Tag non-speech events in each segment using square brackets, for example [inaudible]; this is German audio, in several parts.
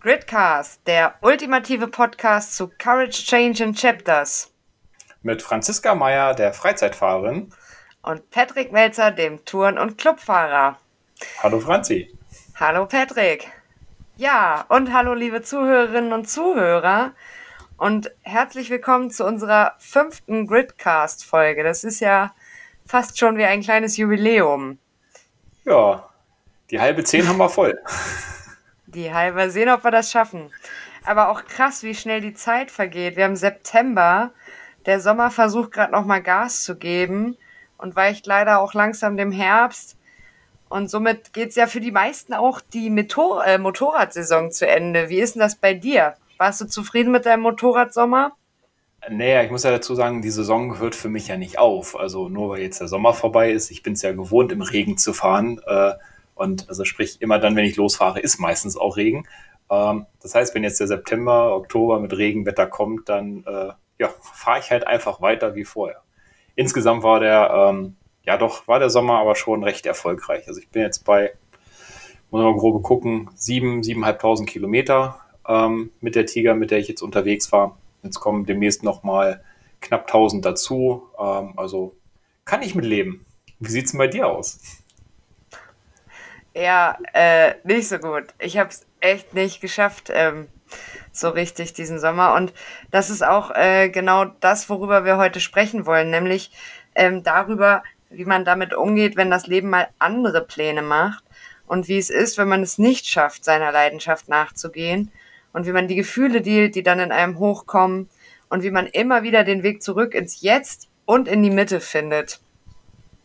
Gridcast, der ultimative Podcast zu Courage Change in Chapters. Mit Franziska Meyer, der Freizeitfahrerin. Und Patrick Melzer, dem Touren- und Clubfahrer. Hallo Franzi. Hallo Patrick. Ja, und hallo liebe Zuhörerinnen und Zuhörer. Und herzlich willkommen zu unserer fünften Gridcast-Folge. Das ist ja fast schon wie ein kleines Jubiläum. Ja, die halbe zehn haben wir voll. [laughs] Die halbe, sehen, ob wir das schaffen. Aber auch krass, wie schnell die Zeit vergeht. Wir haben September, der Sommer versucht gerade nochmal Gas zu geben und weicht leider auch langsam dem Herbst. Und somit geht es ja für die meisten auch die Motor äh, Motorradsaison zu Ende. Wie ist denn das bei dir? Warst du zufrieden mit deinem Motorradsommer? Naja, ich muss ja dazu sagen, die Saison hört für mich ja nicht auf. Also nur weil jetzt der Sommer vorbei ist, ich bin es ja gewohnt, im Regen zu fahren. Äh, und also sprich, immer dann, wenn ich losfahre, ist meistens auch Regen. Ähm, das heißt, wenn jetzt der September, Oktober mit Regenwetter kommt, dann äh, ja, fahre ich halt einfach weiter wie vorher. Insgesamt war der, ähm, ja doch, war der Sommer aber schon recht erfolgreich. Also ich bin jetzt bei, muss man grob gucken, sieben, siebeneinhalbtausend Kilometer ähm, mit der Tiger, mit der ich jetzt unterwegs war. Jetzt kommen demnächst nochmal knapp 1000 dazu. Ähm, also kann ich mit leben. Wie sieht es denn bei dir aus? Ja, äh, nicht so gut. Ich habe es echt nicht geschafft, ähm, so richtig diesen Sommer. Und das ist auch äh, genau das, worüber wir heute sprechen wollen, nämlich ähm, darüber, wie man damit umgeht, wenn das Leben mal andere Pläne macht und wie es ist, wenn man es nicht schafft, seiner Leidenschaft nachzugehen und wie man die Gefühle dealt, die dann in einem hochkommen und wie man immer wieder den Weg zurück ins Jetzt und in die Mitte findet.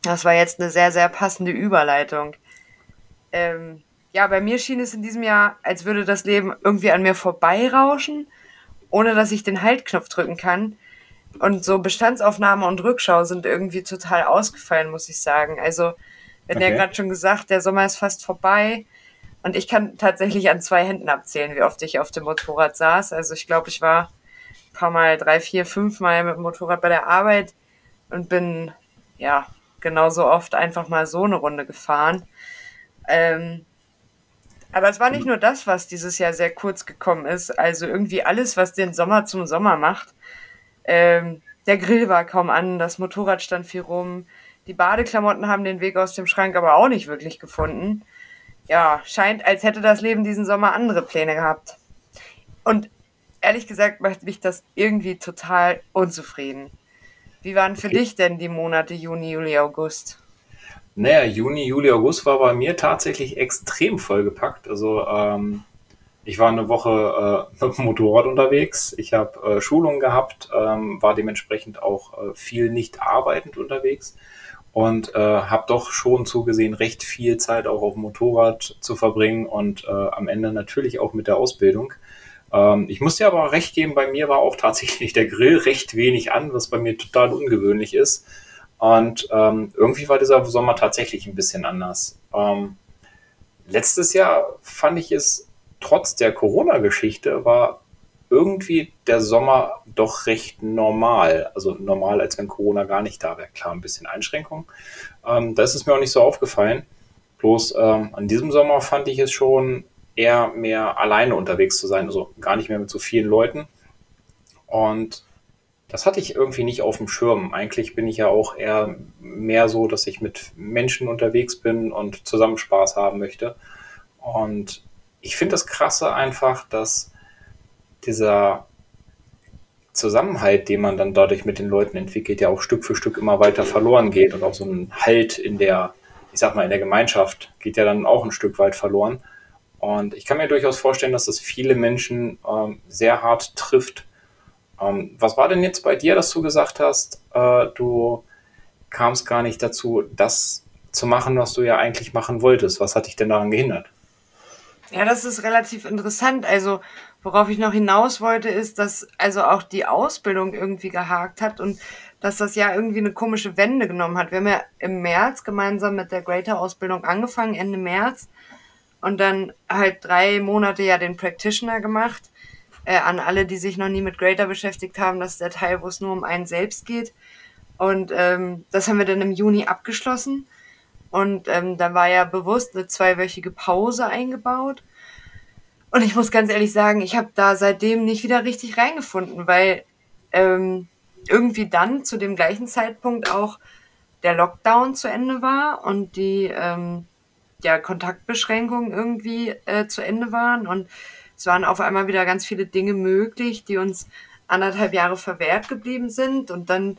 Das war jetzt eine sehr, sehr passende Überleitung ähm, ja, bei mir schien es in diesem Jahr, als würde das Leben irgendwie an mir vorbeirauschen, ohne dass ich den Haltknopf drücken kann. Und so Bestandsaufnahme und Rückschau sind irgendwie total ausgefallen, muss ich sagen. Also, wir okay. ja gerade schon gesagt, der Sommer ist fast vorbei. Und ich kann tatsächlich an zwei Händen abzählen, wie oft ich auf dem Motorrad saß. Also ich glaube, ich war ein paar Mal, drei, vier, fünf Mal mit dem Motorrad bei der Arbeit und bin ja genauso oft einfach mal so eine Runde gefahren. Ähm, aber es war nicht nur das, was dieses Jahr sehr kurz gekommen ist. Also irgendwie alles, was den Sommer zum Sommer macht. Ähm, der Grill war kaum an, das Motorrad stand viel rum. Die Badeklamotten haben den Weg aus dem Schrank aber auch nicht wirklich gefunden. Ja, scheint, als hätte das Leben diesen Sommer andere Pläne gehabt. Und ehrlich gesagt macht mich das irgendwie total unzufrieden. Wie waren für okay. dich denn die Monate Juni, Juli, August? Naja, Juni, Juli, August war bei mir tatsächlich extrem vollgepackt. Also ähm, ich war eine Woche äh, [laughs] mit dem Motorrad unterwegs. Ich habe äh, Schulungen gehabt, ähm, war dementsprechend auch äh, viel nicht arbeitend unterwegs und äh, habe doch schon zugesehen, recht viel Zeit auch auf dem Motorrad zu verbringen und äh, am Ende natürlich auch mit der Ausbildung. Ähm, ich muss dir aber recht geben, bei mir war auch tatsächlich der Grill recht wenig an, was bei mir total ungewöhnlich ist. Und ähm, irgendwie war dieser Sommer tatsächlich ein bisschen anders. Ähm, letztes Jahr fand ich es trotz der Corona-Geschichte war irgendwie der Sommer doch recht normal. Also normal, als wenn Corona gar nicht da wäre. Klar, ein bisschen Einschränkung. Ähm, da ist mir auch nicht so aufgefallen. Bloß ähm, an diesem Sommer fand ich es schon eher mehr alleine unterwegs zu sein. Also gar nicht mehr mit so vielen Leuten. Und das hatte ich irgendwie nicht auf dem Schirm. Eigentlich bin ich ja auch eher mehr so, dass ich mit Menschen unterwegs bin und zusammen Spaß haben möchte. Und ich finde das Krasse einfach, dass dieser Zusammenhalt, den man dann dadurch mit den Leuten entwickelt, ja auch Stück für Stück immer weiter verloren geht und auch so ein Halt in der, ich sag mal, in der Gemeinschaft geht ja dann auch ein Stück weit verloren. Und ich kann mir durchaus vorstellen, dass das viele Menschen ähm, sehr hart trifft, ähm, was war denn jetzt bei dir, dass du gesagt hast, äh, du kamst gar nicht dazu, das zu machen, was du ja eigentlich machen wolltest? Was hat dich denn daran gehindert? Ja, das ist relativ interessant. Also, worauf ich noch hinaus wollte, ist, dass also auch die Ausbildung irgendwie gehakt hat und dass das ja irgendwie eine komische Wende genommen hat. Wir haben ja im März gemeinsam mit der Greater-Ausbildung angefangen, Ende März, und dann halt drei Monate ja den Practitioner gemacht äh, an alle, die sich noch nie mit Greater beschäftigt haben, das ist der Teil, wo es nur um einen selbst geht. Und ähm, das haben wir dann im Juni abgeschlossen. Und ähm, da war ja bewusst eine zweiwöchige Pause eingebaut. Und ich muss ganz ehrlich sagen, ich habe da seitdem nicht wieder richtig reingefunden, weil ähm, irgendwie dann zu dem gleichen Zeitpunkt auch der Lockdown zu Ende war und die ähm, ja, Kontaktbeschränkungen irgendwie äh, zu Ende waren. Und es waren auf einmal wieder ganz viele Dinge möglich, die uns anderthalb Jahre verwehrt geblieben sind. Und dann,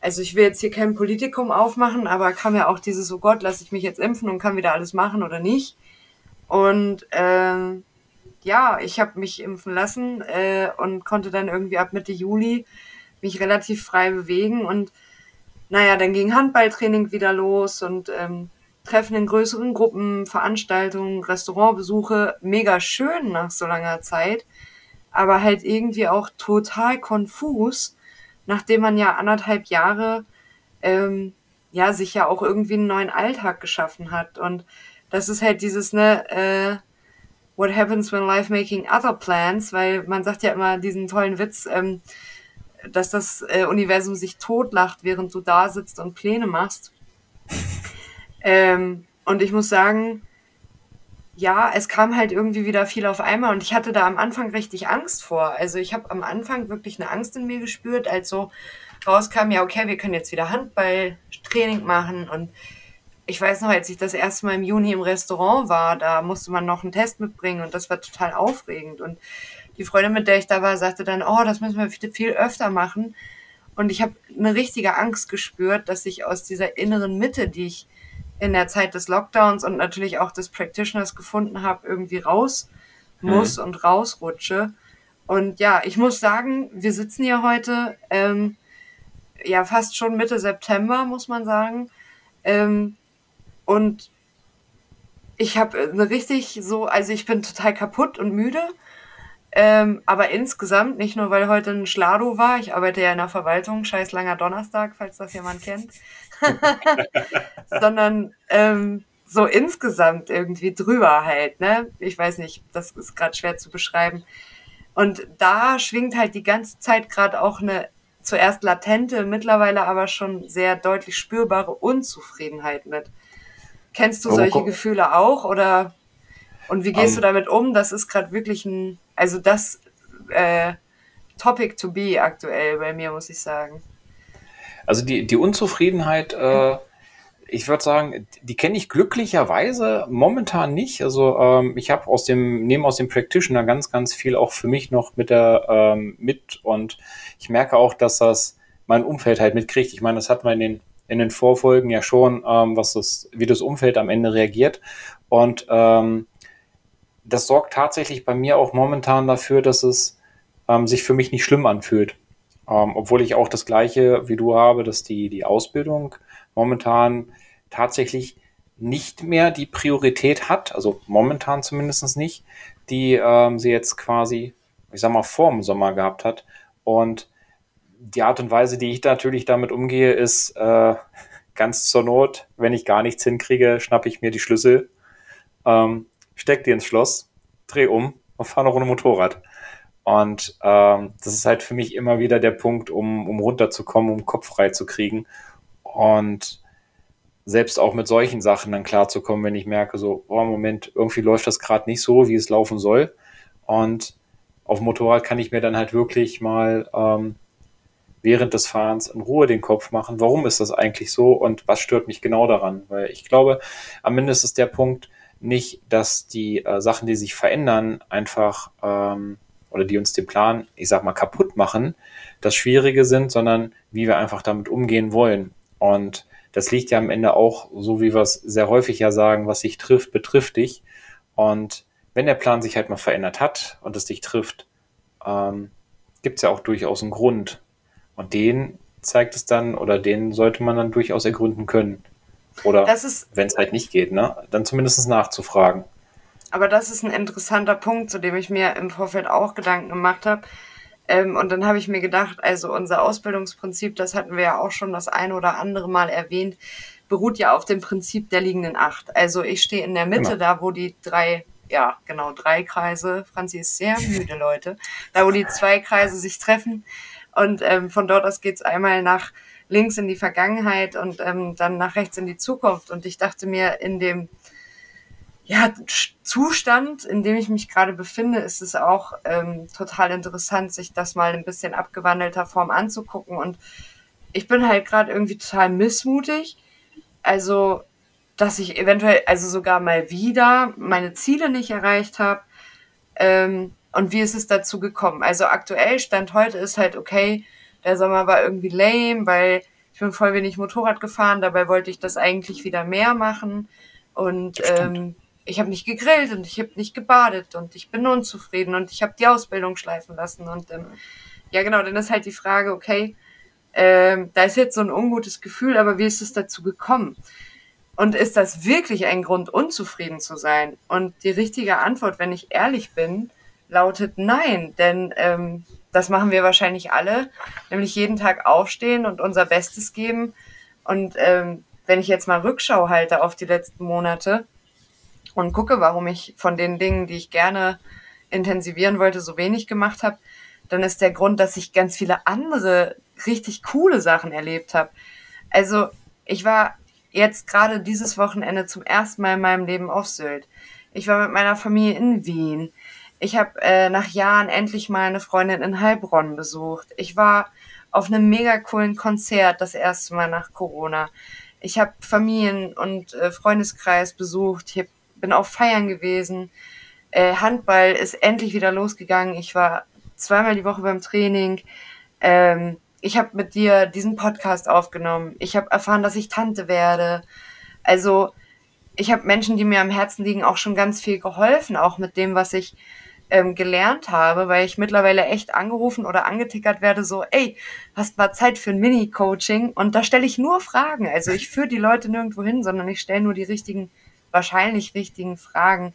also ich will jetzt hier kein Politikum aufmachen, aber kam ja auch dieses, oh Gott, lasse ich mich jetzt impfen und kann wieder alles machen oder nicht. Und äh, ja, ich habe mich impfen lassen äh, und konnte dann irgendwie ab Mitte Juli mich relativ frei bewegen. Und naja, dann ging Handballtraining wieder los und ähm, Treffen in größeren Gruppen, Veranstaltungen, Restaurantbesuche, mega schön nach so langer Zeit, aber halt irgendwie auch total konfus, nachdem man ja anderthalb Jahre ähm, ja sich ja auch irgendwie einen neuen Alltag geschaffen hat. Und das ist halt dieses ne äh, What happens when life making other plans, weil man sagt ja immer diesen tollen Witz, ähm, dass das äh, Universum sich totlacht, während du da sitzt und Pläne machst. Ähm, und ich muss sagen, ja, es kam halt irgendwie wieder viel auf einmal und ich hatte da am Anfang richtig Angst vor. Also ich habe am Anfang wirklich eine Angst in mir gespürt, als so rauskam, ja, okay, wir können jetzt wieder Handballtraining machen und ich weiß noch, als ich das erste Mal im Juni im Restaurant war, da musste man noch einen Test mitbringen und das war total aufregend. Und die Freundin, mit der ich da war, sagte dann, oh, das müssen wir viel, viel öfter machen. Und ich habe eine richtige Angst gespürt, dass ich aus dieser inneren Mitte, die ich in der Zeit des Lockdowns und natürlich auch des Practitioners gefunden habe, irgendwie raus muss mhm. und rausrutsche. Und ja, ich muss sagen, wir sitzen hier heute, ähm, ja, fast schon Mitte September, muss man sagen. Ähm, und ich habe eine richtig so, also ich bin total kaputt und müde. Ähm, aber insgesamt, nicht nur weil heute ein Schlado war, ich arbeite ja in der Verwaltung, scheiß langer Donnerstag, falls das jemand kennt. [laughs] sondern ähm, so insgesamt irgendwie drüber halt, ne? Ich weiß nicht, das ist gerade schwer zu beschreiben. Und da schwingt halt die ganze Zeit gerade auch eine zuerst latente, mittlerweile aber schon sehr deutlich spürbare Unzufriedenheit mit. Kennst du oh, solche Gefühle auch oder und wie gehst um, du damit um? Das ist gerade wirklich ein, also das äh, Topic to be aktuell bei mir, muss ich sagen. Also die, die Unzufriedenheit, äh, ich würde sagen, die kenne ich glücklicherweise momentan nicht. Also ähm, ich habe aus dem, nehme aus dem Practitioner ganz, ganz viel auch für mich noch mit der ähm, mit und ich merke auch, dass das mein Umfeld halt mitkriegt. Ich meine, das hat man in den in den Vorfolgen ja schon, ähm, was das, wie das Umfeld am Ende reagiert. Und ähm, das sorgt tatsächlich bei mir auch momentan dafür, dass es ähm, sich für mich nicht schlimm anfühlt. Ähm, obwohl ich auch das Gleiche wie du habe, dass die, die Ausbildung momentan tatsächlich nicht mehr die Priorität hat, also momentan zumindest nicht, die ähm, sie jetzt quasi, ich sag mal, vor dem Sommer gehabt hat. Und die Art und Weise, die ich natürlich damit umgehe, ist äh, [laughs] ganz zur Not, wenn ich gar nichts hinkriege, schnappe ich mir die Schlüssel, ähm, steck die ins Schloss, dreh um und fahre noch ohne Motorrad. Und ähm, das ist halt für mich immer wieder der Punkt, um, um runterzukommen, um Kopf frei zu kriegen. Und selbst auch mit solchen Sachen dann klarzukommen, wenn ich merke, so, oh, Moment, irgendwie läuft das gerade nicht so, wie es laufen soll. Und auf Motorrad kann ich mir dann halt wirklich mal ähm, während des Fahrens in Ruhe den Kopf machen, warum ist das eigentlich so und was stört mich genau daran? Weil ich glaube, am Ende ist der Punkt nicht, dass die äh, Sachen, die sich verändern, einfach ähm, oder die uns den Plan, ich sag mal, kaputt machen, das Schwierige sind, sondern wie wir einfach damit umgehen wollen. Und das liegt ja am Ende auch, so wie wir es sehr häufig ja sagen, was sich trifft, betrifft dich. Und wenn der Plan sich halt mal verändert hat und es dich trifft, ähm, gibt es ja auch durchaus einen Grund. Und den zeigt es dann oder den sollte man dann durchaus ergründen können. Oder wenn es halt nicht geht, ne? dann zumindest nachzufragen. Aber das ist ein interessanter Punkt, zu dem ich mir im Vorfeld auch Gedanken gemacht habe. Ähm, und dann habe ich mir gedacht, also unser Ausbildungsprinzip, das hatten wir ja auch schon das eine oder andere Mal erwähnt, beruht ja auf dem Prinzip der liegenden Acht. Also ich stehe in der Mitte, genau. da wo die drei, ja genau, drei Kreise, Franzi ist sehr müde, Leute, da wo die zwei Kreise sich treffen. Und ähm, von dort aus geht's einmal nach links in die Vergangenheit und ähm, dann nach rechts in die Zukunft. Und ich dachte mir, in dem ja, Zustand, in dem ich mich gerade befinde, ist es auch ähm, total interessant, sich das mal ein bisschen abgewandelter Form anzugucken. Und ich bin halt gerade irgendwie total missmutig. Also, dass ich eventuell, also sogar mal wieder meine Ziele nicht erreicht habe. Ähm, und wie ist es dazu gekommen? Also aktuell Stand heute ist halt okay, der Sommer war irgendwie lame, weil ich bin voll wenig Motorrad gefahren, dabei wollte ich das eigentlich wieder mehr machen. Und ähm, ich habe nicht gegrillt und ich habe nicht gebadet und ich bin unzufrieden und ich habe die Ausbildung schleifen lassen. Und ähm, ja, genau, dann ist halt die Frage, okay, ähm, da ist jetzt so ein ungutes Gefühl, aber wie ist es dazu gekommen? Und ist das wirklich ein Grund, unzufrieden zu sein? Und die richtige Antwort, wenn ich ehrlich bin, lautet nein, denn ähm, das machen wir wahrscheinlich alle, nämlich jeden Tag aufstehen und unser Bestes geben. Und ähm, wenn ich jetzt mal Rückschau halte auf die letzten Monate, und gucke, warum ich von den Dingen, die ich gerne intensivieren wollte, so wenig gemacht habe, dann ist der Grund, dass ich ganz viele andere richtig coole Sachen erlebt habe. Also ich war jetzt gerade dieses Wochenende zum ersten Mal in meinem Leben auf Sylt. Ich war mit meiner Familie in Wien. Ich habe äh, nach Jahren endlich mal eine Freundin in Heilbronn besucht. Ich war auf einem mega coolen Konzert das erste Mal nach Corona. Ich habe Familien und äh, Freundeskreis besucht. Ich habe bin auf Feiern gewesen. Äh, Handball ist endlich wieder losgegangen. Ich war zweimal die Woche beim Training. Ähm, ich habe mit dir diesen Podcast aufgenommen. Ich habe erfahren, dass ich Tante werde. Also ich habe Menschen, die mir am Herzen liegen, auch schon ganz viel geholfen, auch mit dem, was ich ähm, gelernt habe, weil ich mittlerweile echt angerufen oder angetickert werde, so, ey, hast mal Zeit für ein Mini-Coaching? Und da stelle ich nur Fragen. Also ich führe die Leute nirgendwo hin, sondern ich stelle nur die richtigen wahrscheinlich richtigen Fragen.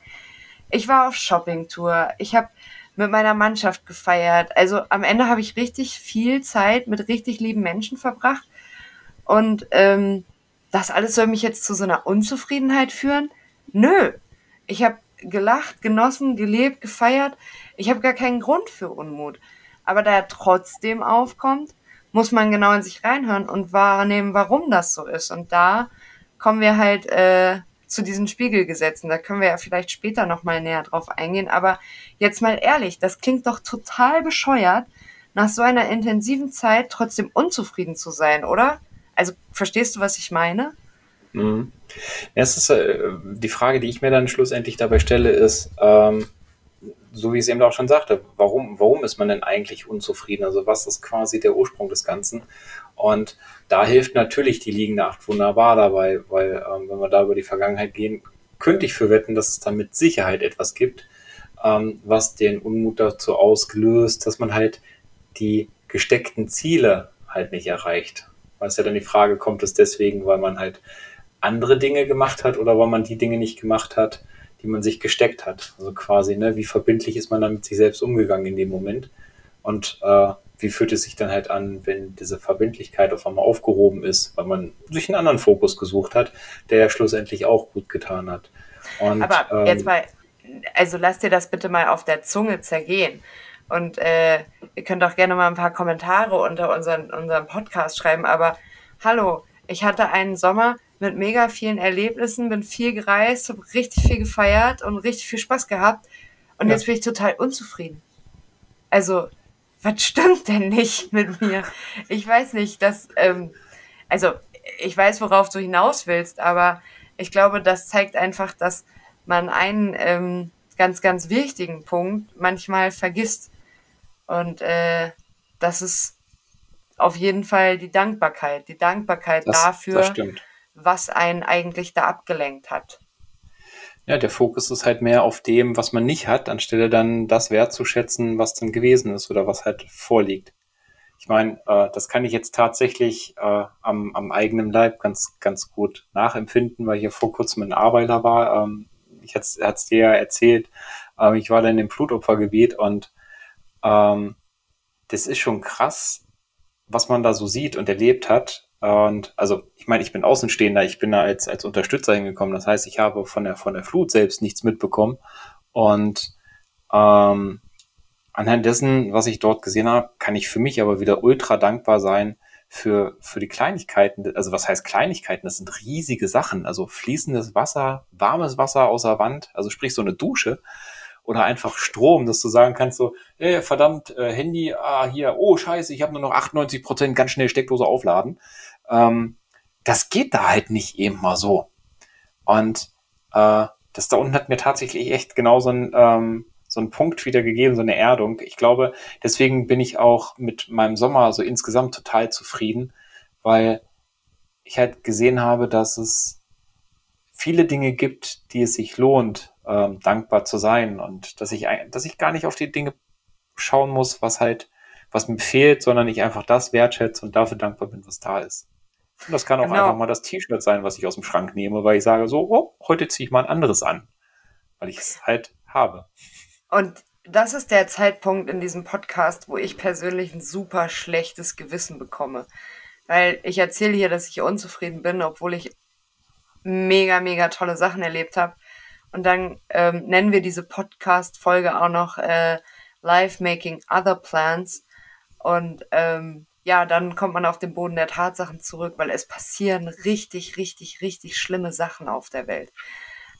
Ich war auf Shoppingtour. Ich habe mit meiner Mannschaft gefeiert. Also am Ende habe ich richtig viel Zeit mit richtig lieben Menschen verbracht. Und ähm, das alles soll mich jetzt zu so einer Unzufriedenheit führen? Nö. Ich habe gelacht, genossen, gelebt, gefeiert. Ich habe gar keinen Grund für Unmut. Aber da er trotzdem aufkommt, muss man genau in sich reinhören und wahrnehmen, warum das so ist. Und da kommen wir halt äh, zu diesen Spiegelgesetzen. Da können wir ja vielleicht später nochmal näher drauf eingehen. Aber jetzt mal ehrlich, das klingt doch total bescheuert, nach so einer intensiven Zeit trotzdem unzufrieden zu sein, oder? Also verstehst du, was ich meine? Mhm. Es ist äh, die Frage, die ich mir dann schlussendlich dabei stelle, ist, ähm, so wie ich es eben auch schon sagte, warum, warum ist man denn eigentlich unzufrieden? Also was ist quasi der Ursprung des Ganzen? Und da hilft natürlich die liegende Acht wunderbar dabei, weil ähm, wenn wir da über die Vergangenheit gehen, könnte ich für wetten, dass es da mit Sicherheit etwas gibt, ähm, was den Unmut dazu ausgelöst, dass man halt die gesteckten Ziele halt nicht erreicht. Weil es ja dann die Frage, kommt es deswegen, weil man halt andere Dinge gemacht hat oder weil man die Dinge nicht gemacht hat, die man sich gesteckt hat. Also quasi, ne, wie verbindlich ist man dann mit sich selbst umgegangen in dem Moment? Und äh, wie fühlt es sich dann halt an, wenn diese Verbindlichkeit auf einmal aufgehoben ist, weil man sich einen anderen Fokus gesucht hat, der ja schlussendlich auch gut getan hat. Und, Aber ähm, jetzt mal, also lass dir das bitte mal auf der Zunge zergehen. Und äh, ihr könnt auch gerne mal ein paar Kommentare unter unseren, unserem Podcast schreiben. Aber hallo, ich hatte einen Sommer mit mega vielen Erlebnissen, bin viel gereist, habe richtig viel gefeiert und richtig viel Spaß gehabt. Und ja. jetzt bin ich total unzufrieden. Also, was stimmt denn nicht mit mir? Ich weiß nicht, dass, ähm, also ich weiß, worauf du hinaus willst, aber ich glaube, das zeigt einfach, dass man einen ähm, ganz, ganz wichtigen Punkt manchmal vergisst. Und äh, das ist auf jeden Fall die Dankbarkeit. Die Dankbarkeit das, dafür, das was einen eigentlich da abgelenkt hat. Ja, der Fokus ist halt mehr auf dem, was man nicht hat, anstelle dann das wertzuschätzen, was dann gewesen ist oder was halt vorliegt. Ich meine, äh, das kann ich jetzt tatsächlich äh, am, am eigenen Leib ganz, ganz gut nachempfinden, weil hier vor kurzem ein Arbeiter war. Ähm, ich hatte es dir ja erzählt, äh, ich war dann im Blutopfergebiet und ähm, das ist schon krass, was man da so sieht und erlebt hat. Und also, ich meine, ich bin Außenstehender, ich bin da als, als Unterstützer hingekommen. Das heißt, ich habe von der, von der Flut selbst nichts mitbekommen. Und ähm, anhand dessen, was ich dort gesehen habe, kann ich für mich aber wieder ultra dankbar sein für, für die Kleinigkeiten, also was heißt Kleinigkeiten? Das sind riesige Sachen. Also fließendes Wasser, warmes Wasser aus der Wand, also sprich so eine Dusche oder einfach Strom, dass du sagen kannst so, hey, verdammt, äh, Handy, ah, hier, oh scheiße, ich habe nur noch 98 Prozent, ganz schnell Steckdose aufladen. Ähm, das geht da halt nicht eben mal so. Und äh, das da unten hat mir tatsächlich echt genau so ein, ähm, so ein Punkt wieder gegeben, so eine Erdung. Ich glaube, deswegen bin ich auch mit meinem Sommer so insgesamt total zufrieden, weil ich halt gesehen habe, dass es viele Dinge gibt, die es sich lohnt, ähm, dankbar zu sein und dass ich, dass ich gar nicht auf die Dinge schauen muss, was halt, was mir fehlt, sondern ich einfach das wertschätze und dafür dankbar bin, was da ist. Und das kann auch genau. einfach mal das T-Shirt sein, was ich aus dem Schrank nehme, weil ich sage so, oh, heute ziehe ich mal ein anderes an, weil ich es halt habe. Und das ist der Zeitpunkt in diesem Podcast, wo ich persönlich ein super schlechtes Gewissen bekomme. Weil ich erzähle hier, dass ich unzufrieden bin, obwohl ich mega, mega tolle Sachen erlebt habe. Und dann ähm, nennen wir diese Podcast-Folge auch noch äh, Life Making Other Plans. Und ähm, ja, dann kommt man auf den Boden der Tatsachen zurück, weil es passieren richtig, richtig, richtig schlimme Sachen auf der Welt.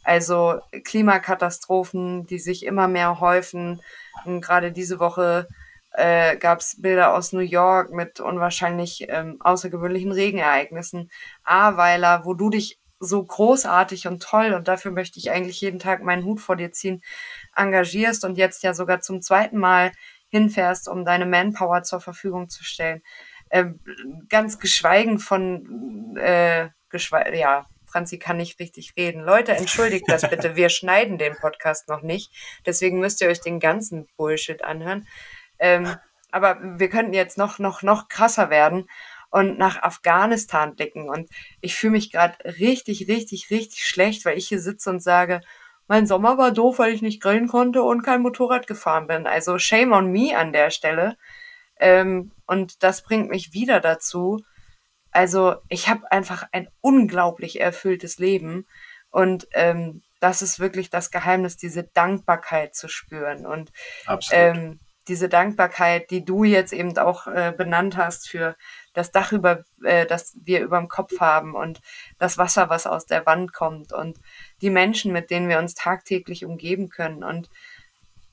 Also Klimakatastrophen, die sich immer mehr häufen. Und gerade diese Woche äh, gab es Bilder aus New York mit unwahrscheinlich ähm, außergewöhnlichen Regenereignissen. Aweiler, wo du dich so großartig und toll und dafür möchte ich eigentlich jeden Tag meinen Hut vor dir ziehen, engagierst und jetzt ja sogar zum zweiten Mal hinfährst, um deine Manpower zur Verfügung zu stellen. Äh, ganz geschweigen von, äh, geschwe ja, Franzi kann nicht richtig reden. Leute, entschuldigt das bitte. [laughs] Wir schneiden den Podcast noch nicht. Deswegen müsst ihr euch den ganzen Bullshit anhören. Ähm, aber wir könnten jetzt noch, noch, noch krasser werden und nach Afghanistan blicken. Und ich fühle mich gerade richtig, richtig, richtig schlecht, weil ich hier sitze und sage, mein Sommer war doof, weil ich nicht grillen konnte und kein Motorrad gefahren bin. Also shame on me an der Stelle. Ähm, und das bringt mich wieder dazu. Also ich habe einfach ein unglaublich erfülltes Leben. Und ähm, das ist wirklich das Geheimnis, diese Dankbarkeit zu spüren. Und ähm, diese Dankbarkeit, die du jetzt eben auch äh, benannt hast für das Dach über, äh, das wir über dem Kopf haben und das Wasser, was aus der Wand kommt und die Menschen, mit denen wir uns tagtäglich umgeben können. Und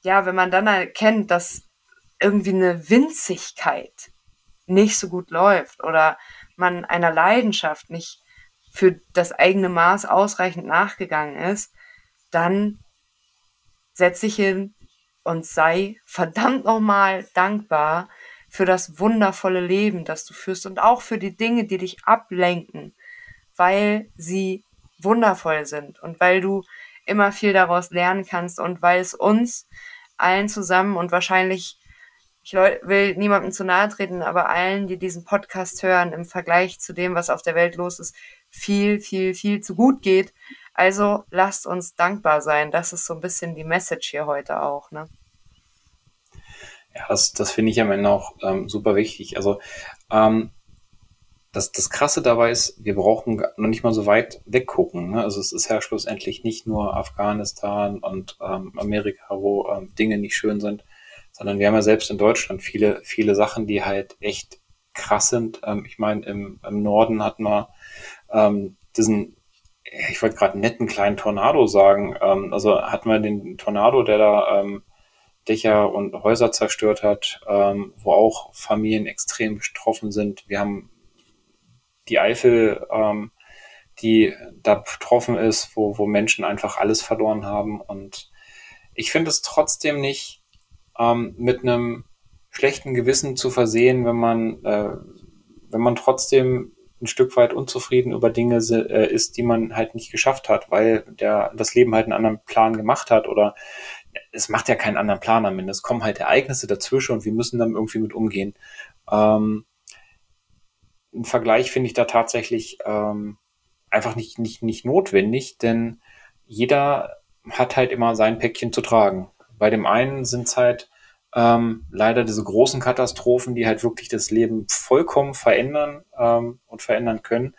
ja, wenn man dann erkennt, dass irgendwie eine Winzigkeit nicht so gut läuft oder man einer Leidenschaft nicht für das eigene Maß ausreichend nachgegangen ist, dann setz dich hin und sei verdammt nochmal dankbar für das wundervolle Leben, das du führst und auch für die Dinge, die dich ablenken, weil sie wundervoll sind und weil du immer viel daraus lernen kannst und weil es uns allen zusammen und wahrscheinlich, ich will niemandem zu nahe treten, aber allen, die diesen Podcast hören, im Vergleich zu dem, was auf der Welt los ist, viel, viel, viel zu gut geht. Also lasst uns dankbar sein. Das ist so ein bisschen die Message hier heute auch, ne? Ja, das, das finde ich am Ende auch ähm, super wichtig. Also ähm, das, das Krasse dabei ist, wir brauchen noch nicht mal so weit weggucken. Ne? Also es ist ja schlussendlich nicht nur Afghanistan und ähm, Amerika, wo ähm, Dinge nicht schön sind, sondern wir haben ja selbst in Deutschland viele, viele Sachen, die halt echt krass sind. Ähm, ich meine, im, im Norden hatten wir ähm, diesen, ich wollte gerade netten kleinen Tornado sagen, ähm, also hatten wir den Tornado, der da ähm, Dächer und Häuser zerstört hat, ähm, wo auch Familien extrem betroffen sind. Wir haben die Eifel, ähm, die da betroffen ist, wo, wo Menschen einfach alles verloren haben. Und ich finde es trotzdem nicht ähm, mit einem schlechten Gewissen zu versehen, wenn man, äh, wenn man trotzdem ein Stück weit unzufrieden über Dinge äh, ist, die man halt nicht geschafft hat, weil der das Leben halt einen anderen Plan gemacht hat oder es macht ja keinen anderen Plan am Ende. Es kommen halt Ereignisse dazwischen und wir müssen dann irgendwie mit umgehen. Ähm, ein Vergleich finde ich da tatsächlich ähm, einfach nicht, nicht, nicht notwendig, denn jeder hat halt immer sein Päckchen zu tragen. Bei dem einen sind es halt ähm, leider diese großen Katastrophen, die halt wirklich das Leben vollkommen verändern ähm, und verändern können,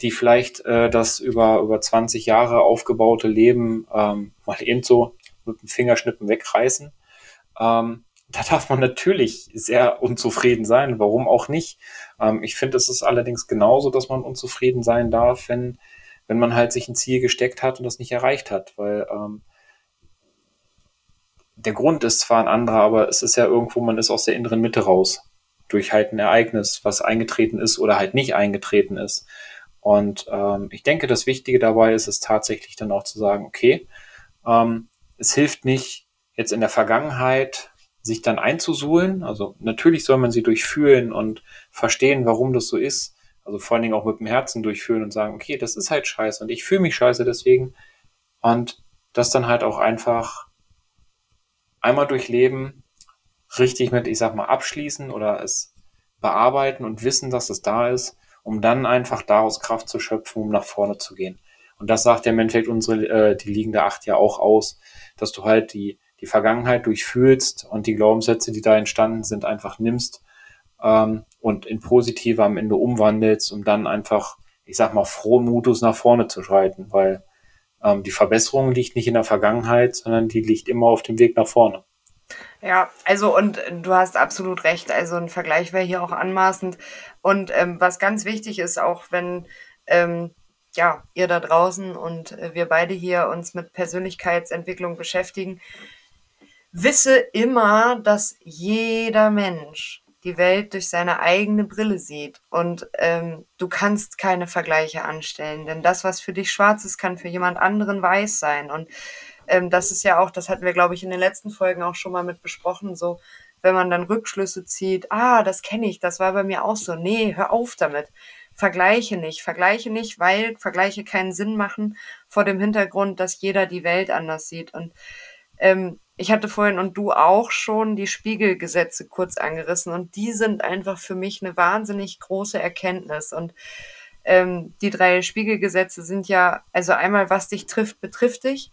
die vielleicht äh, das über, über 20 Jahre aufgebaute Leben ähm, mal eben so mit dem Fingerschnippen wegreißen. Ähm, da darf man natürlich sehr unzufrieden sein. Warum auch nicht? Ähm, ich finde, es ist allerdings genauso, dass man unzufrieden sein darf, wenn, wenn man halt sich ein Ziel gesteckt hat und das nicht erreicht hat. Weil ähm, der Grund ist zwar ein anderer, aber es ist ja irgendwo, man ist aus der inneren Mitte raus. Durch halt ein Ereignis, was eingetreten ist oder halt nicht eingetreten ist. Und ähm, ich denke, das Wichtige dabei ist es tatsächlich dann auch zu sagen, okay, ähm, es hilft nicht, jetzt in der Vergangenheit sich dann einzusuhlen. Also natürlich soll man sie durchfühlen und verstehen, warum das so ist. Also vor allen Dingen auch mit dem Herzen durchführen und sagen, okay, das ist halt scheiße und ich fühle mich scheiße deswegen. Und das dann halt auch einfach einmal durchleben, richtig mit, ich sag mal, abschließen oder es bearbeiten und wissen, dass es da ist, um dann einfach daraus Kraft zu schöpfen, um nach vorne zu gehen. Und das sagt ja im Endeffekt unsere, äh, die liegende Acht ja auch aus, dass du halt die, die Vergangenheit durchfühlst und die Glaubenssätze, die da entstanden sind, einfach nimmst ähm, und in positive am Ende umwandelst, um dann einfach, ich sag mal, frohen Mutus nach vorne zu schreiten, weil ähm, die Verbesserung liegt nicht in der Vergangenheit, sondern die liegt immer auf dem Weg nach vorne. Ja, also und du hast absolut recht. Also ein Vergleich wäre hier auch anmaßend. Und ähm, was ganz wichtig ist, auch wenn ähm, ja ihr da draußen und äh, wir beide hier uns mit Persönlichkeitsentwicklung beschäftigen, wisse immer, dass jeder Mensch die Welt durch seine eigene Brille sieht. Und ähm, du kannst keine Vergleiche anstellen, denn das, was für dich schwarz ist, kann für jemand anderen weiß sein. Und ähm, das ist ja auch, das hatten wir, glaube ich, in den letzten Folgen auch schon mal mit besprochen, so wenn man dann Rückschlüsse zieht, ah, das kenne ich, das war bei mir auch so. Nee, hör auf damit. Vergleiche nicht, vergleiche nicht, weil Vergleiche keinen Sinn machen vor dem Hintergrund, dass jeder die Welt anders sieht. Und ähm, ich hatte vorhin und du auch schon die Spiegelgesetze kurz angerissen und die sind einfach für mich eine wahnsinnig große Erkenntnis. Und ähm, die drei Spiegelgesetze sind ja, also einmal, was dich trifft, betrifft dich.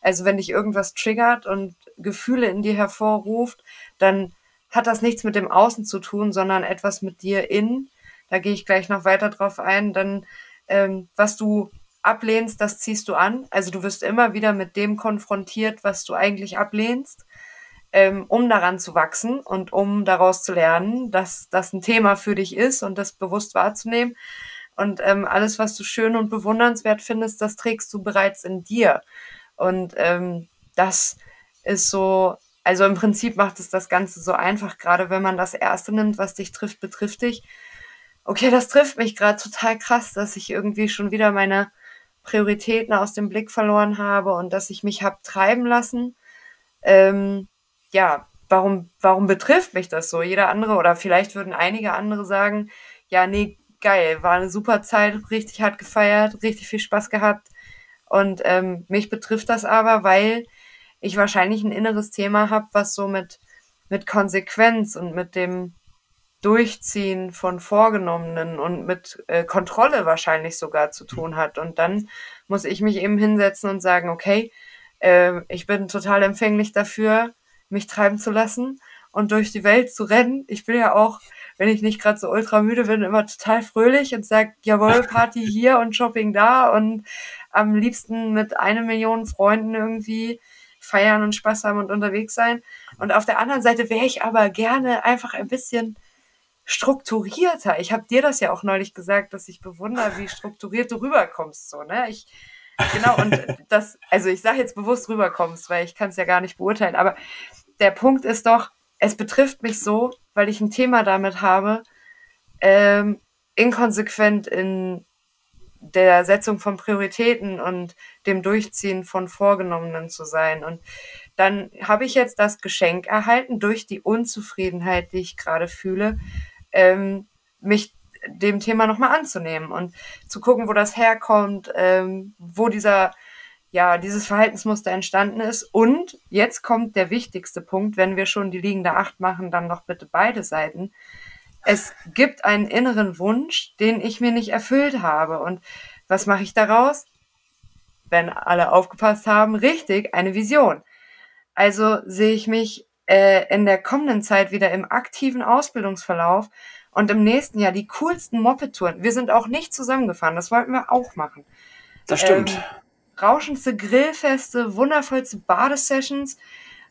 Also wenn dich irgendwas triggert und Gefühle in dir hervorruft, dann hat das nichts mit dem Außen zu tun, sondern etwas mit dir in. Da gehe ich gleich noch weiter drauf ein. Dann, ähm, was du ablehnst, das ziehst du an. Also du wirst immer wieder mit dem konfrontiert, was du eigentlich ablehnst, ähm, um daran zu wachsen und um daraus zu lernen, dass das ein Thema für dich ist und das bewusst wahrzunehmen. Und ähm, alles, was du schön und bewundernswert findest, das trägst du bereits in dir. Und ähm, das ist so, also im Prinzip macht es das Ganze so einfach, gerade wenn man das Erste nimmt, was dich trifft, betrifft dich. Okay, das trifft mich gerade total krass, dass ich irgendwie schon wieder meine Prioritäten aus dem Blick verloren habe und dass ich mich habe treiben lassen. Ähm, ja, warum, warum betrifft mich das so? Jeder andere oder vielleicht würden einige andere sagen, ja, nee, geil, war eine super Zeit, richtig hart gefeiert, richtig viel Spaß gehabt. Und ähm, mich betrifft das aber, weil ich wahrscheinlich ein inneres Thema habe, was so mit, mit Konsequenz und mit dem Durchziehen von Vorgenommenen und mit äh, Kontrolle wahrscheinlich sogar zu tun hat. Und dann muss ich mich eben hinsetzen und sagen, okay, äh, ich bin total empfänglich dafür, mich treiben zu lassen und durch die Welt zu rennen. Ich bin ja auch, wenn ich nicht gerade so ultra müde bin, immer total fröhlich und sage, jawohl, [laughs] Party hier und Shopping da und am liebsten mit einer Million Freunden irgendwie feiern und Spaß haben und unterwegs sein. Und auf der anderen Seite wäre ich aber gerne einfach ein bisschen strukturierter. Ich habe dir das ja auch neulich gesagt, dass ich bewundere, wie strukturiert du rüberkommst. So, ne? Ich, genau, und [laughs] das, also ich sage jetzt bewusst rüberkommst, weil ich kann es ja gar nicht beurteilen. Aber der Punkt ist doch, es betrifft mich so, weil ich ein Thema damit habe, ähm, inkonsequent in der Setzung von Prioritäten und dem Durchziehen von Vorgenommenen zu sein. Und dann habe ich jetzt das Geschenk erhalten durch die Unzufriedenheit, die ich gerade fühle, ähm, mich dem Thema nochmal anzunehmen und zu gucken, wo das herkommt, ähm, wo dieser, ja, dieses Verhaltensmuster entstanden ist. Und jetzt kommt der wichtigste Punkt, wenn wir schon die liegende Acht machen, dann noch bitte beide Seiten. Es gibt einen inneren Wunsch, den ich mir nicht erfüllt habe. Und was mache ich daraus? Wenn alle aufgepasst haben, richtig, eine Vision. Also sehe ich mich äh, in der kommenden Zeit wieder im aktiven Ausbildungsverlauf und im nächsten Jahr die coolsten Moped-Touren. Wir sind auch nicht zusammengefahren, das wollten wir auch machen. Das stimmt. Ähm, rauschendste Grillfeste, wundervollste Badesessions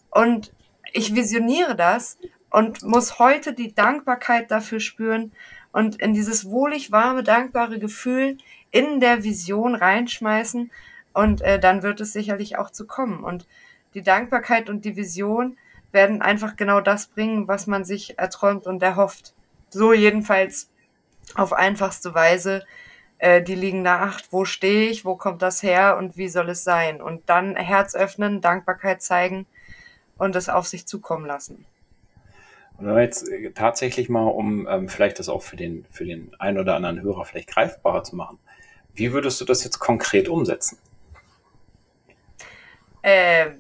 und ich visioniere das und muss heute die Dankbarkeit dafür spüren und in dieses wohlig warme, dankbare Gefühl in der Vision reinschmeißen und äh, dann wird es sicherlich auch zu kommen. Und die Dankbarkeit und die Vision werden einfach genau das bringen, was man sich erträumt und erhofft. So jedenfalls auf einfachste Weise äh, die liegende Acht, wo stehe ich, wo kommt das her und wie soll es sein? Und dann Herz öffnen, Dankbarkeit zeigen und es auf sich zukommen lassen. Und wenn wir jetzt äh, tatsächlich mal, um ähm, vielleicht das auch für den, für den einen oder anderen Hörer vielleicht greifbarer zu machen, wie würdest du das jetzt konkret umsetzen? Äh,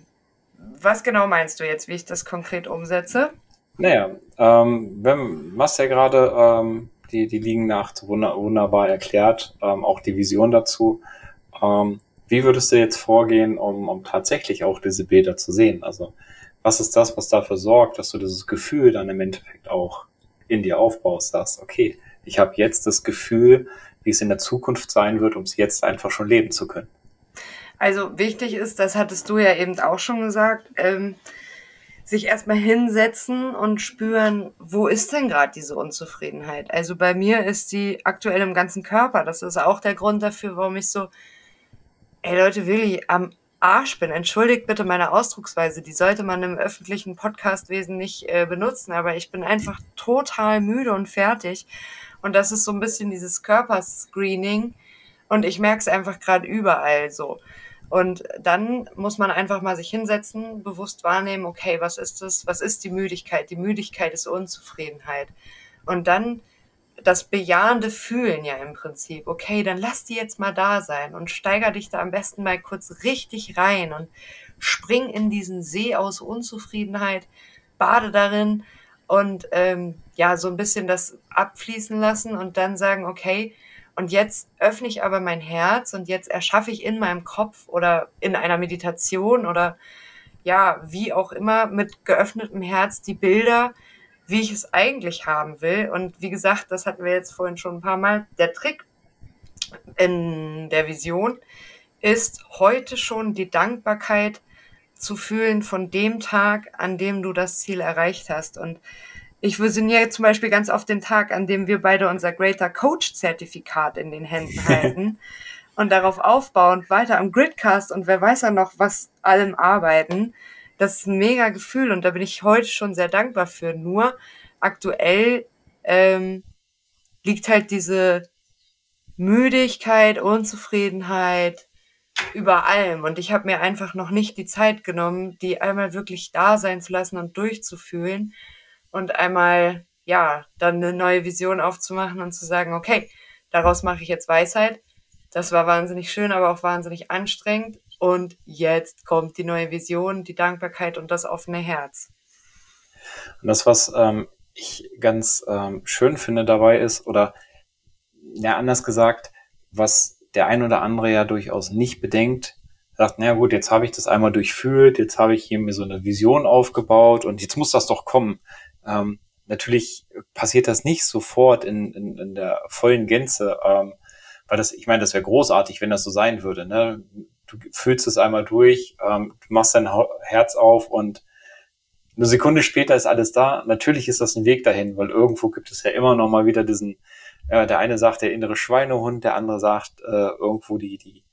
was genau meinst du jetzt, wie ich das konkret umsetze? Naja, ähm, wenn, machst ja gerade ähm, die, die Liegennacht wunderbar erklärt, ähm, auch die Vision dazu. Ähm, wie würdest du jetzt vorgehen, um, um tatsächlich auch diese Bilder zu sehen? Also was ist das, was dafür sorgt, dass du dieses Gefühl dann im Endeffekt auch in dir aufbaust, sagst, okay, ich habe jetzt das Gefühl, wie es in der Zukunft sein wird, um es jetzt einfach schon leben zu können. Also wichtig ist, das hattest du ja eben auch schon gesagt, ähm, sich erstmal hinsetzen und spüren, wo ist denn gerade diese Unzufriedenheit? Also bei mir ist die aktuell im ganzen Körper. Das ist auch der Grund dafür, warum ich so, ey Leute, Willi, am Arsch bin. Entschuldigt bitte meine Ausdrucksweise. Die sollte man im öffentlichen Podcastwesen nicht äh, benutzen, aber ich bin einfach total müde und fertig. Und das ist so ein bisschen dieses Körperscreening. Und ich merke es einfach gerade überall so. Und dann muss man einfach mal sich hinsetzen, bewusst wahrnehmen, okay, was ist das? Was ist die Müdigkeit? Die Müdigkeit ist Unzufriedenheit. Und dann das bejahende Fühlen ja im Prinzip. Okay, dann lass die jetzt mal da sein und steiger dich da am besten mal kurz richtig rein und spring in diesen See aus Unzufriedenheit, bade darin und ähm, ja, so ein bisschen das abfließen lassen und dann sagen, okay, und jetzt öffne ich aber mein Herz und jetzt erschaffe ich in meinem Kopf oder in einer Meditation oder ja, wie auch immer, mit geöffnetem Herz die Bilder, wie ich es eigentlich haben will. Und wie gesagt, das hatten wir jetzt vorhin schon ein paar Mal. Der Trick in der Vision ist heute schon die Dankbarkeit zu fühlen von dem Tag, an dem du das Ziel erreicht hast. Und ich visioniere zum Beispiel ganz oft den Tag, an dem wir beide unser Greater Coach Zertifikat in den Händen [laughs] halten und darauf aufbauend weiter am Gridcast und wer weiß ja noch was allem arbeiten. Das ist ein mega Gefühl und da bin ich heute schon sehr dankbar für. Nur aktuell ähm, liegt halt diese Müdigkeit, Unzufriedenheit über allem. Und ich habe mir einfach noch nicht die Zeit genommen, die einmal wirklich da sein zu lassen und durchzufühlen und einmal, ja, dann eine neue Vision aufzumachen und zu sagen, okay, daraus mache ich jetzt Weisheit. Das war wahnsinnig schön, aber auch wahnsinnig anstrengend. Und jetzt kommt die neue Vision, die Dankbarkeit und das offene Herz. Und das, was ähm, ich ganz ähm, schön finde dabei ist, oder ja, anders gesagt, was der ein oder andere ja durchaus nicht bedenkt, sagt, na gut, jetzt habe ich das einmal durchfühlt, jetzt habe ich hier mir so eine Vision aufgebaut und jetzt muss das doch kommen. Ähm, natürlich passiert das nicht sofort in, in, in der vollen Gänze, ähm, weil das, ich meine, das wäre großartig, wenn das so sein würde. Ne? Du füllst es einmal durch, ähm, du machst dein Herz auf und eine Sekunde später ist alles da. Natürlich ist das ein Weg dahin, weil irgendwo gibt es ja immer noch mal wieder diesen, äh, der eine sagt der innere Schweinehund, der andere sagt äh, irgendwo die, die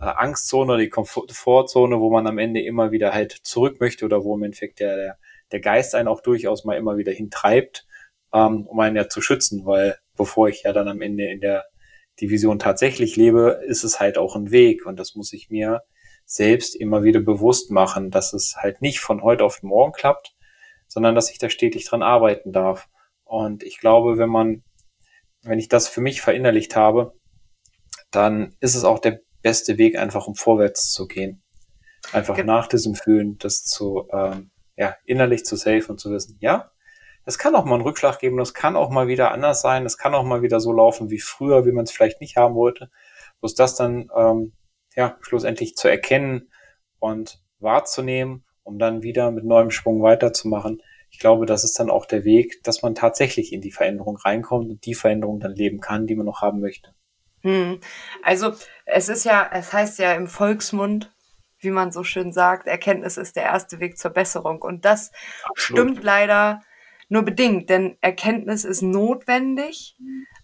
äh, Angstzone, die Komfortzone, wo man am Ende immer wieder halt zurück möchte oder wo im Endeffekt der, der der Geist einen auch durchaus mal immer wieder hintreibt, ähm, um einen ja zu schützen, weil bevor ich ja dann am Ende in der Division tatsächlich lebe, ist es halt auch ein Weg und das muss ich mir selbst immer wieder bewusst machen, dass es halt nicht von heute auf morgen klappt, sondern dass ich da stetig dran arbeiten darf. Und ich glaube, wenn man, wenn ich das für mich verinnerlicht habe, dann ist es auch der beste Weg, einfach um vorwärts zu gehen. Einfach nach diesem Fühlen, das zu ähm, ja, innerlich zu safe und zu wissen, ja, es kann auch mal einen Rückschlag geben, es kann auch mal wieder anders sein, es kann auch mal wieder so laufen wie früher, wie man es vielleicht nicht haben wollte. Bloß das dann ähm, ja schlussendlich zu erkennen und wahrzunehmen, um dann wieder mit neuem Schwung weiterzumachen. Ich glaube, das ist dann auch der Weg, dass man tatsächlich in die Veränderung reinkommt und die Veränderung dann leben kann, die man noch haben möchte. Hm. Also es ist ja, es heißt ja im Volksmund, wie man so schön sagt, Erkenntnis ist der erste Weg zur Besserung. Und das Absolut. stimmt leider nur bedingt, denn Erkenntnis ist notwendig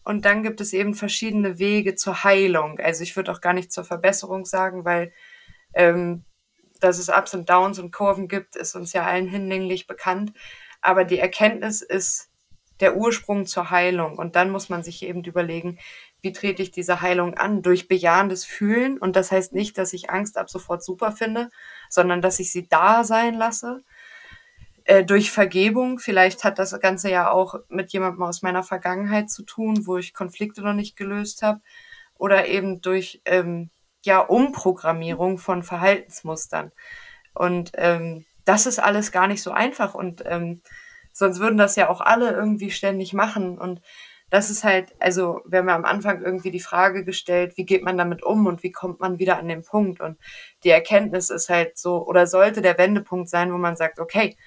und dann gibt es eben verschiedene Wege zur Heilung. Also ich würde auch gar nicht zur Verbesserung sagen, weil ähm, dass es Ups und Downs und Kurven gibt, ist uns ja allen hinlänglich bekannt. Aber die Erkenntnis ist der Ursprung zur Heilung. Und dann muss man sich eben überlegen, wie trete ich diese Heilung an? Durch bejahendes Fühlen. Und das heißt nicht, dass ich Angst ab sofort super finde, sondern dass ich sie da sein lasse. Äh, durch Vergebung. Vielleicht hat das Ganze ja auch mit jemandem aus meiner Vergangenheit zu tun, wo ich Konflikte noch nicht gelöst habe. Oder eben durch ähm, ja, Umprogrammierung von Verhaltensmustern. Und ähm, das ist alles gar nicht so einfach. Und ähm, Sonst würden das ja auch alle irgendwie ständig machen. Und das ist halt, also wir haben ja am Anfang irgendwie die Frage gestellt, wie geht man damit um und wie kommt man wieder an den Punkt? Und die Erkenntnis ist halt so, oder sollte der Wendepunkt sein, wo man sagt, okay,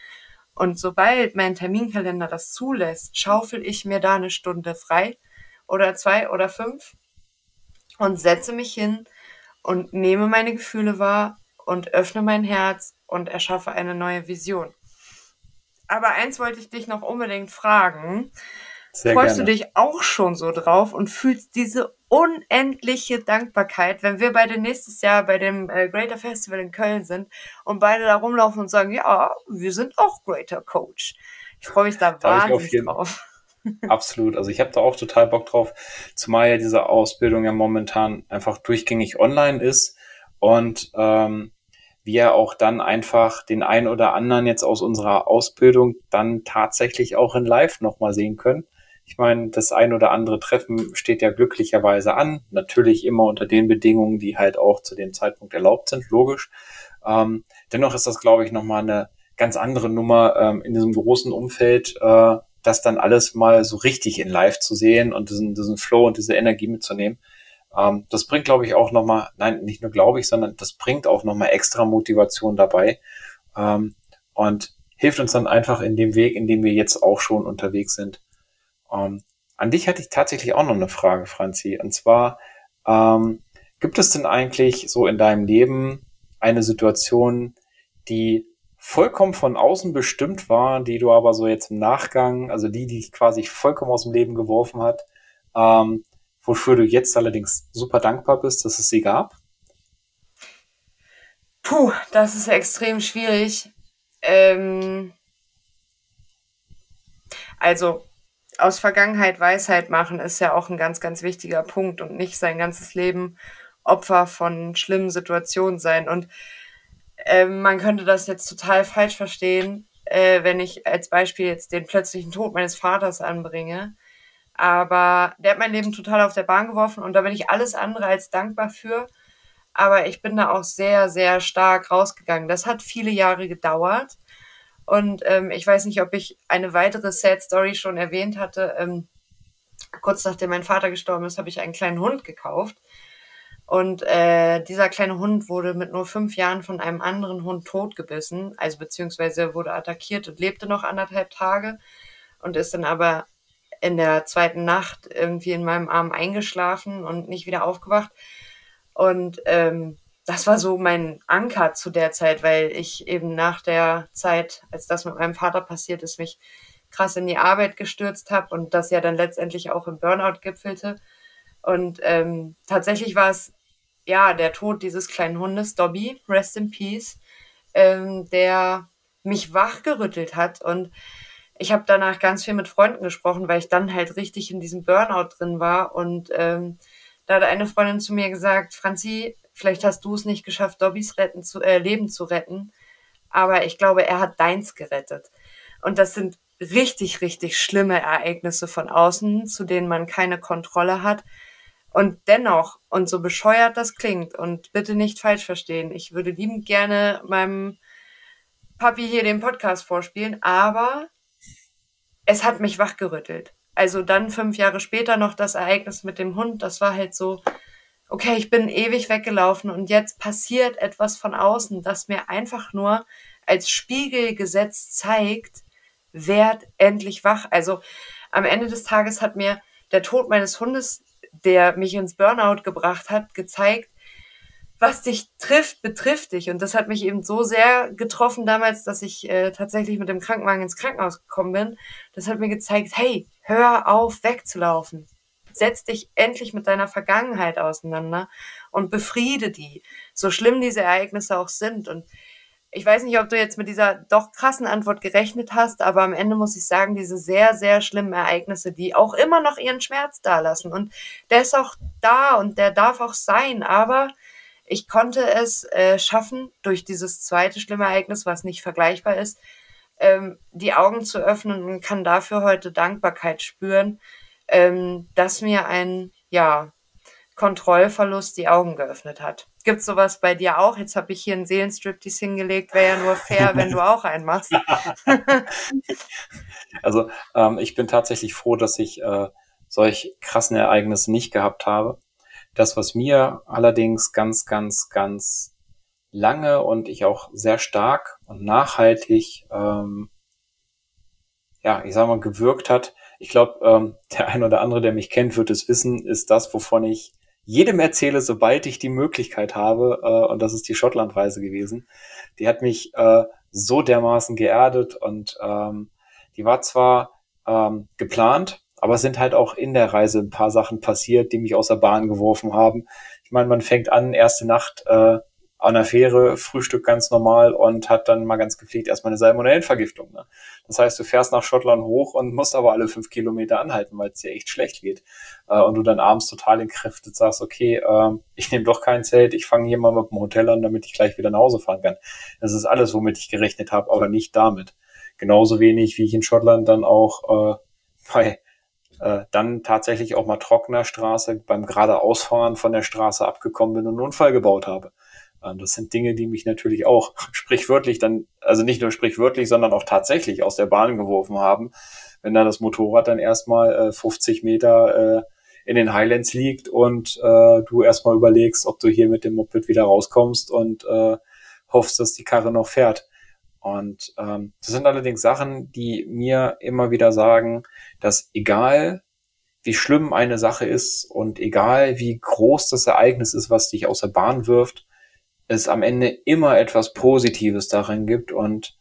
und sobald mein Terminkalender das zulässt, schaufel ich mir da eine Stunde frei oder zwei oder fünf und setze mich hin und nehme meine Gefühle wahr und öffne mein Herz und erschaffe eine neue Vision. Aber eins wollte ich dich noch unbedingt fragen. Sehr Freust gerne. du dich auch schon so drauf und fühlst diese unendliche Dankbarkeit, wenn wir beide nächstes Jahr bei dem äh, Greater Festival in Köln sind und beide da rumlaufen und sagen, ja, wir sind auch Greater Coach. Ich freue mich da, da wahnsinnig drauf. [laughs] Absolut. Also ich habe da auch total Bock drauf, zumal ja diese Ausbildung ja momentan einfach durchgängig online ist und ähm, wir auch dann einfach den einen oder anderen jetzt aus unserer Ausbildung dann tatsächlich auch in Live nochmal sehen können. Ich meine, das ein oder andere Treffen steht ja glücklicherweise an. Natürlich immer unter den Bedingungen, die halt auch zu dem Zeitpunkt erlaubt sind, logisch. Ähm, dennoch ist das, glaube ich, nochmal eine ganz andere Nummer ähm, in diesem großen Umfeld, äh, das dann alles mal so richtig in Live zu sehen und diesen, diesen Flow und diese Energie mitzunehmen. Ähm, das bringt, glaube ich, auch nochmal, nein, nicht nur glaube ich, sondern das bringt auch nochmal extra Motivation dabei ähm, und hilft uns dann einfach in dem Weg, in dem wir jetzt auch schon unterwegs sind. Ähm, an dich hatte ich tatsächlich auch noch eine Frage, Franzi. Und zwar, ähm, gibt es denn eigentlich so in deinem Leben eine Situation, die vollkommen von außen bestimmt war, die du aber so jetzt im Nachgang, also die, die dich quasi vollkommen aus dem Leben geworfen hat, ähm, wofür du jetzt allerdings super dankbar bist, dass es sie gab? Puh, das ist extrem schwierig. Ähm, also aus Vergangenheit Weisheit machen ist ja auch ein ganz, ganz wichtiger Punkt und nicht sein ganzes Leben Opfer von schlimmen Situationen sein. Und äh, man könnte das jetzt total falsch verstehen, äh, wenn ich als Beispiel jetzt den plötzlichen Tod meines Vaters anbringe. Aber der hat mein Leben total auf der Bahn geworfen und da bin ich alles andere als dankbar für. Aber ich bin da auch sehr, sehr stark rausgegangen. Das hat viele Jahre gedauert. Und ähm, ich weiß nicht, ob ich eine weitere Sad Story schon erwähnt hatte. Ähm, kurz nachdem mein Vater gestorben ist, habe ich einen kleinen Hund gekauft. Und äh, dieser kleine Hund wurde mit nur fünf Jahren von einem anderen Hund totgebissen, also beziehungsweise wurde attackiert und lebte noch anderthalb Tage und ist dann aber in der zweiten Nacht irgendwie in meinem Arm eingeschlafen und nicht wieder aufgewacht. Und ähm, das war so mein Anker zu der Zeit, weil ich eben nach der Zeit, als das mit meinem Vater passiert ist, mich krass in die Arbeit gestürzt habe und das ja dann letztendlich auch im Burnout gipfelte. Und ähm, tatsächlich war es ja der Tod dieses kleinen Hundes, Dobby, Rest in Peace, ähm, der mich wachgerüttelt hat und ich habe danach ganz viel mit Freunden gesprochen, weil ich dann halt richtig in diesem Burnout drin war. Und ähm, da hat eine Freundin zu mir gesagt, Franzi, vielleicht hast du es nicht geschafft, Dobbys retten zu, äh, Leben zu retten, aber ich glaube, er hat deins gerettet. Und das sind richtig, richtig schlimme Ereignisse von außen, zu denen man keine Kontrolle hat. Und dennoch, und so bescheuert das klingt, und bitte nicht falsch verstehen, ich würde liebend gerne meinem Papi hier den Podcast vorspielen, aber es hat mich wachgerüttelt. Also dann fünf Jahre später noch das Ereignis mit dem Hund, das war halt so, okay, ich bin ewig weggelaufen und jetzt passiert etwas von außen, das mir einfach nur als Spiegelgesetz zeigt, werd endlich wach. Also am Ende des Tages hat mir der Tod meines Hundes, der mich ins Burnout gebracht hat, gezeigt, was dich trifft, betrifft dich. Und das hat mich eben so sehr getroffen damals, dass ich äh, tatsächlich mit dem Krankenwagen ins Krankenhaus gekommen bin. Das hat mir gezeigt, hey, hör auf, wegzulaufen. Setz dich endlich mit deiner Vergangenheit auseinander und befriede die, so schlimm diese Ereignisse auch sind. Und ich weiß nicht, ob du jetzt mit dieser doch krassen Antwort gerechnet hast, aber am Ende muss ich sagen, diese sehr, sehr schlimmen Ereignisse, die auch immer noch ihren Schmerz dalassen. Und der ist auch da und der darf auch sein, aber ich konnte es äh, schaffen, durch dieses zweite schlimme Ereignis, was nicht vergleichbar ist, ähm, die Augen zu öffnen und kann dafür heute Dankbarkeit spüren, ähm, dass mir ein, ja, Kontrollverlust die Augen geöffnet hat. Gibt sowas bei dir auch? Jetzt habe ich hier einen Seelenstriptease hingelegt. Wäre ja nur fair, wenn du auch einen machst. [laughs] also ähm, ich bin tatsächlich froh, dass ich äh, solch krassen Ereignisse nicht gehabt habe. Das, was mir allerdings ganz, ganz, ganz lange und ich auch sehr stark und nachhaltig, ähm, ja, ich sag mal, gewirkt hat. Ich glaube, ähm, der ein oder andere, der mich kennt, wird es wissen, ist das, wovon ich jedem erzähle, sobald ich die Möglichkeit habe, äh, und das ist die Schottlandreise gewesen. Die hat mich äh, so dermaßen geerdet und ähm, die war zwar ähm, geplant, aber es sind halt auch in der Reise ein paar Sachen passiert, die mich aus der Bahn geworfen haben. Ich meine, man fängt an, erste Nacht äh, an der Fähre, Frühstück ganz normal und hat dann mal ganz gepflegt erstmal eine Salmonellenvergiftung. Ne? Das heißt, du fährst nach Schottland hoch und musst aber alle fünf Kilometer anhalten, weil es dir echt schlecht geht. Äh, und du dann abends total entkräftet sagst, okay, äh, ich nehme doch kein Zelt, ich fange hier mal mit dem Hotel an, damit ich gleich wieder nach Hause fahren kann. Das ist alles, womit ich gerechnet habe, aber nicht damit. Genauso wenig, wie ich in Schottland dann auch äh, [laughs] bei äh, dann tatsächlich auch mal trockener Straße beim geradeausfahren von der Straße abgekommen bin und einen Unfall gebaut habe. Das sind Dinge, die mich natürlich auch [laughs] sprichwörtlich dann, also nicht nur sprichwörtlich, sondern auch tatsächlich aus der Bahn geworfen haben, wenn da das Motorrad dann erstmal äh, 50 Meter äh, in den Highlands liegt und äh, du erstmal überlegst, ob du hier mit dem Moped wieder rauskommst und äh, hoffst, dass die Karre noch fährt. Und ähm, das sind allerdings Sachen, die mir immer wieder sagen, dass egal wie schlimm eine Sache ist und egal wie groß das Ereignis ist, was dich aus der Bahn wirft, es am Ende immer etwas Positives darin gibt und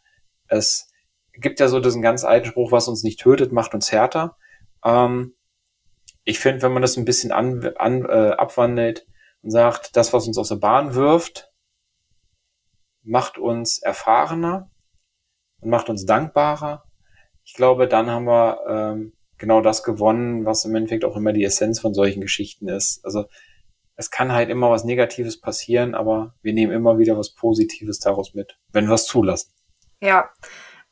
es gibt ja so diesen ganz alten Spruch, was uns nicht tötet, macht uns härter. Ähm, ich finde, wenn man das ein bisschen an, an, äh, abwandelt und sagt, das, was uns aus der Bahn wirft, macht uns erfahrener und macht uns dankbarer. Ich glaube, dann haben wir ähm, genau das gewonnen, was im Endeffekt auch immer die Essenz von solchen Geschichten ist. Also es kann halt immer was Negatives passieren, aber wir nehmen immer wieder was Positives daraus mit, wenn wir es zulassen. Ja,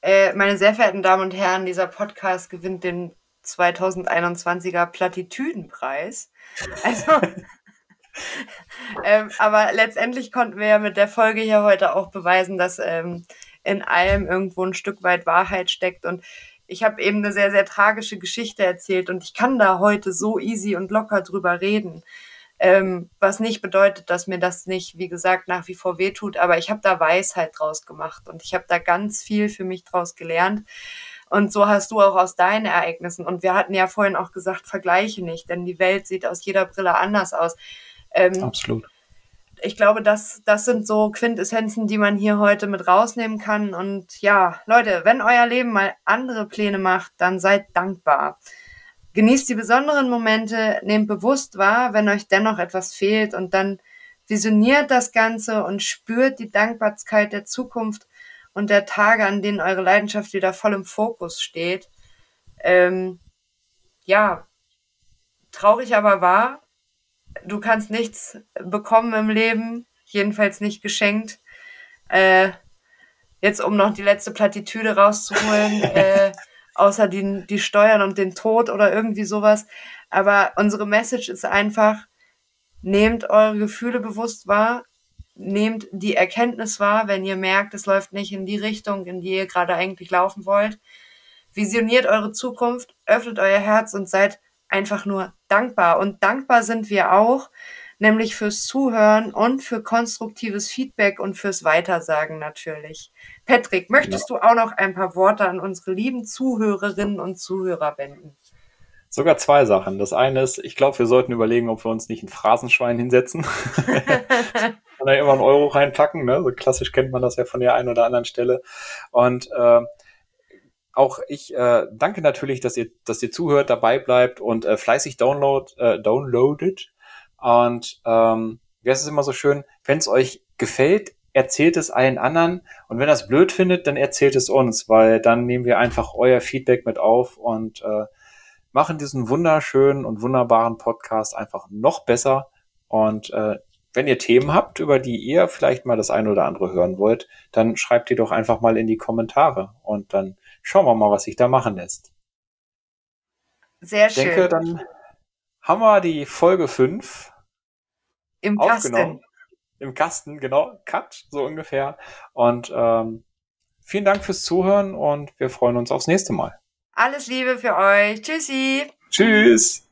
äh, meine sehr verehrten Damen und Herren, dieser Podcast gewinnt den 2021er Plattitüdenpreis. Also, [laughs] ähm, aber letztendlich konnten wir ja mit der Folge hier heute auch beweisen, dass ähm, in allem irgendwo ein Stück weit Wahrheit steckt. Und ich habe eben eine sehr, sehr tragische Geschichte erzählt und ich kann da heute so easy und locker drüber reden. Ähm, was nicht bedeutet, dass mir das nicht, wie gesagt, nach wie vor wehtut, aber ich habe da Weisheit draus gemacht und ich habe da ganz viel für mich draus gelernt. Und so hast du auch aus deinen Ereignissen. Und wir hatten ja vorhin auch gesagt, vergleiche nicht, denn die Welt sieht aus jeder Brille anders aus. Ähm, Absolut ich glaube, das, das sind so Quintessenzen, die man hier heute mit rausnehmen kann. Und ja, Leute, wenn euer Leben mal andere Pläne macht, dann seid dankbar. Genießt die besonderen Momente, nehmt bewusst wahr, wenn euch dennoch etwas fehlt und dann visioniert das Ganze und spürt die Dankbarkeit der Zukunft und der Tage, an denen eure Leidenschaft wieder voll im Fokus steht. Ähm, ja, traurig aber wahr, du kannst nichts bekommen im Leben, jedenfalls nicht geschenkt. Äh, jetzt, um noch die letzte Plattitüde rauszuholen, [laughs] äh, außer die, die Steuern und den Tod oder irgendwie sowas. Aber unsere Message ist einfach, nehmt eure Gefühle bewusst wahr, nehmt die Erkenntnis wahr, wenn ihr merkt, es läuft nicht in die Richtung, in die ihr gerade eigentlich laufen wollt. Visioniert eure Zukunft, öffnet euer Herz und seid einfach nur dankbar. Und dankbar sind wir auch, nämlich fürs Zuhören und für konstruktives Feedback und fürs Weitersagen natürlich. Patrick, möchtest ja. du auch noch ein paar Worte an unsere lieben Zuhörerinnen und Zuhörer wenden? Sogar zwei Sachen. Das eine ist, ich glaube, wir sollten überlegen, ob wir uns nicht ein Phrasenschwein hinsetzen. [laughs] [laughs] man da immer einen Euro reinpacken. Ne? So klassisch kennt man das ja von der einen oder anderen Stelle. Und äh, auch ich äh, danke natürlich, dass ihr, dass ihr zuhört, dabei bleibt und äh, fleißig download, äh, downloadet. Und ähm, wie ist es immer so schön, wenn es euch gefällt, erzählt es allen anderen. Und wenn ihr es blöd findet, dann erzählt es uns, weil dann nehmen wir einfach euer Feedback mit auf und äh, machen diesen wunderschönen und wunderbaren Podcast einfach noch besser. Und äh, wenn ihr Themen habt, über die ihr vielleicht mal das ein oder andere hören wollt, dann schreibt die doch einfach mal in die Kommentare und dann schauen wir mal, was sich da machen lässt. Sehr schön. Ich denke, dann haben wir die Folge 5 im Kasten. Im Kasten, genau. Cut, so ungefähr. Und ähm, vielen Dank fürs Zuhören und wir freuen uns aufs nächste Mal. Alles Liebe für euch. Tschüssi. Tschüss.